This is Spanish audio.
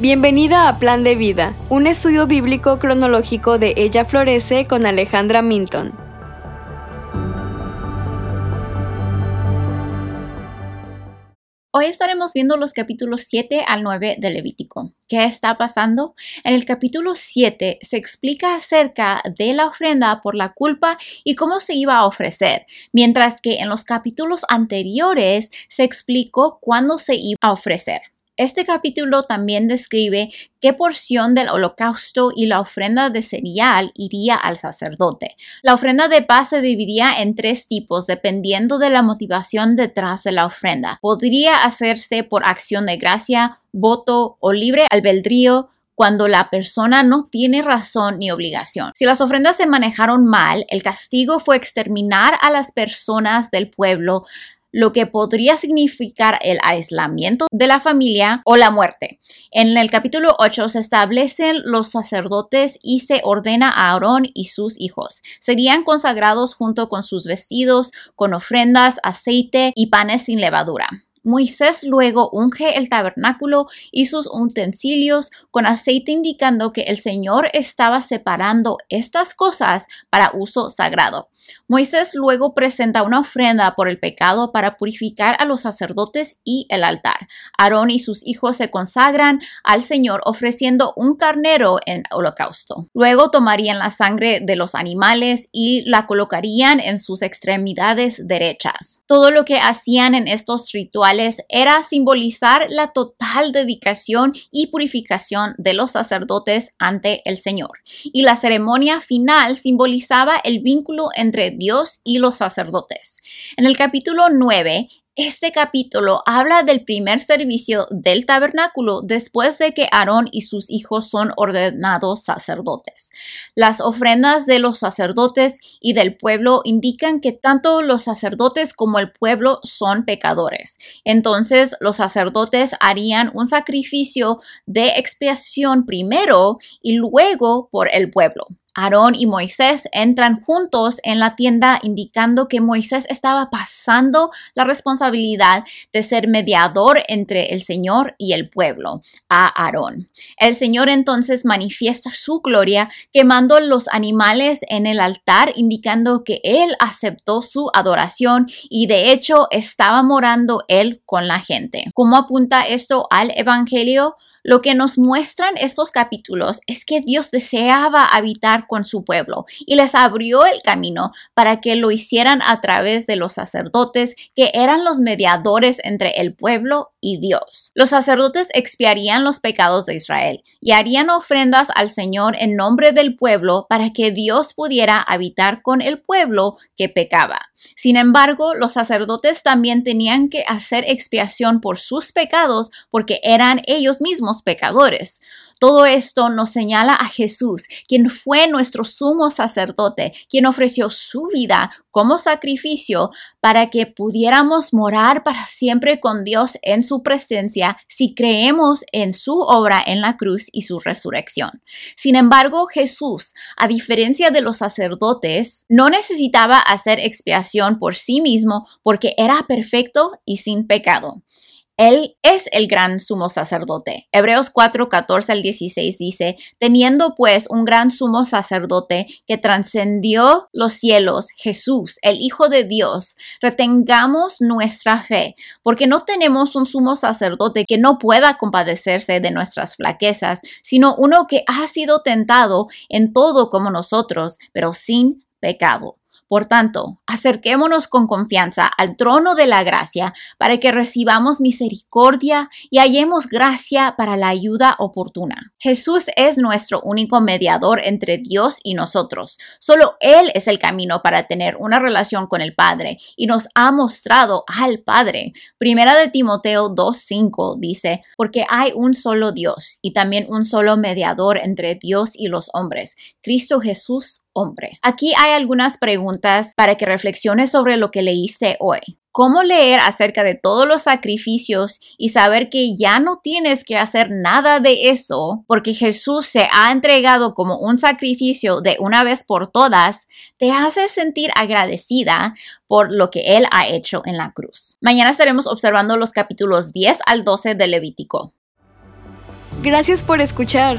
Bienvenida a Plan de Vida, un estudio bíblico cronológico de Ella Florece con Alejandra Minton. Hoy estaremos viendo los capítulos 7 al 9 de Levítico. ¿Qué está pasando? En el capítulo 7 se explica acerca de la ofrenda por la culpa y cómo se iba a ofrecer, mientras que en los capítulos anteriores se explicó cuándo se iba a ofrecer. Este capítulo también describe qué porción del holocausto y la ofrenda de cereal iría al sacerdote. La ofrenda de paz se dividía en tres tipos dependiendo de la motivación detrás de la ofrenda. Podría hacerse por acción de gracia, voto o libre albedrío, cuando la persona no tiene razón ni obligación. Si las ofrendas se manejaron mal, el castigo fue exterminar a las personas del pueblo lo que podría significar el aislamiento de la familia o la muerte. En el capítulo 8 se establecen los sacerdotes y se ordena a Aarón y sus hijos. Serían consagrados junto con sus vestidos, con ofrendas, aceite y panes sin levadura. Moisés luego unge el tabernáculo y sus utensilios con aceite indicando que el Señor estaba separando estas cosas para uso sagrado. Moisés luego presenta una ofrenda por el pecado para purificar a los sacerdotes y el altar. Aarón y sus hijos se consagran al Señor ofreciendo un carnero en holocausto. Luego tomarían la sangre de los animales y la colocarían en sus extremidades derechas. Todo lo que hacían en estos rituales era simbolizar la total dedicación y purificación de los sacerdotes ante el Señor. Y la ceremonia final simbolizaba el vínculo entre Dios y los sacerdotes. En el capítulo 9, este capítulo habla del primer servicio del tabernáculo después de que Aarón y sus hijos son ordenados sacerdotes. Las ofrendas de los sacerdotes y del pueblo indican que tanto los sacerdotes como el pueblo son pecadores. Entonces los sacerdotes harían un sacrificio de expiación primero y luego por el pueblo. Aarón y Moisés entran juntos en la tienda indicando que Moisés estaba pasando la responsabilidad de ser mediador entre el Señor y el pueblo a Aarón. El Señor entonces manifiesta su gloria quemando los animales en el altar indicando que Él aceptó su adoración y de hecho estaba morando Él con la gente. ¿Cómo apunta esto al Evangelio? Lo que nos muestran estos capítulos es que Dios deseaba habitar con su pueblo y les abrió el camino para que lo hicieran a través de los sacerdotes que eran los mediadores entre el pueblo y Dios. Los sacerdotes expiarían los pecados de Israel y harían ofrendas al Señor en nombre del pueblo para que Dios pudiera habitar con el pueblo que pecaba. Sin embargo, los sacerdotes también tenían que hacer expiación por sus pecados porque eran ellos mismos pecadores. Todo esto nos señala a Jesús, quien fue nuestro sumo sacerdote, quien ofreció su vida como sacrificio para que pudiéramos morar para siempre con Dios en su presencia si creemos en su obra en la cruz y su resurrección. Sin embargo, Jesús, a diferencia de los sacerdotes, no necesitaba hacer expiación por sí mismo porque era perfecto y sin pecado. Él es el gran sumo sacerdote. Hebreos 4, 14 al 16 dice, teniendo pues un gran sumo sacerdote que trascendió los cielos, Jesús, el Hijo de Dios, retengamos nuestra fe, porque no tenemos un sumo sacerdote que no pueda compadecerse de nuestras flaquezas, sino uno que ha sido tentado en todo como nosotros, pero sin pecado. Por tanto, acerquémonos con confianza al trono de la gracia para que recibamos misericordia y hallemos gracia para la ayuda oportuna. Jesús es nuestro único mediador entre Dios y nosotros. Solo Él es el camino para tener una relación con el Padre y nos ha mostrado al Padre. Primera de Timoteo 2.5 dice, porque hay un solo Dios y también un solo mediador entre Dios y los hombres, Cristo Jesús hombre. Aquí hay algunas para que reflexiones sobre lo que leíste hoy. ¿Cómo leer acerca de todos los sacrificios y saber que ya no tienes que hacer nada de eso porque Jesús se ha entregado como un sacrificio de una vez por todas, te hace sentir agradecida por lo que Él ha hecho en la cruz? Mañana estaremos observando los capítulos 10 al 12 de Levítico. Gracias por escuchar.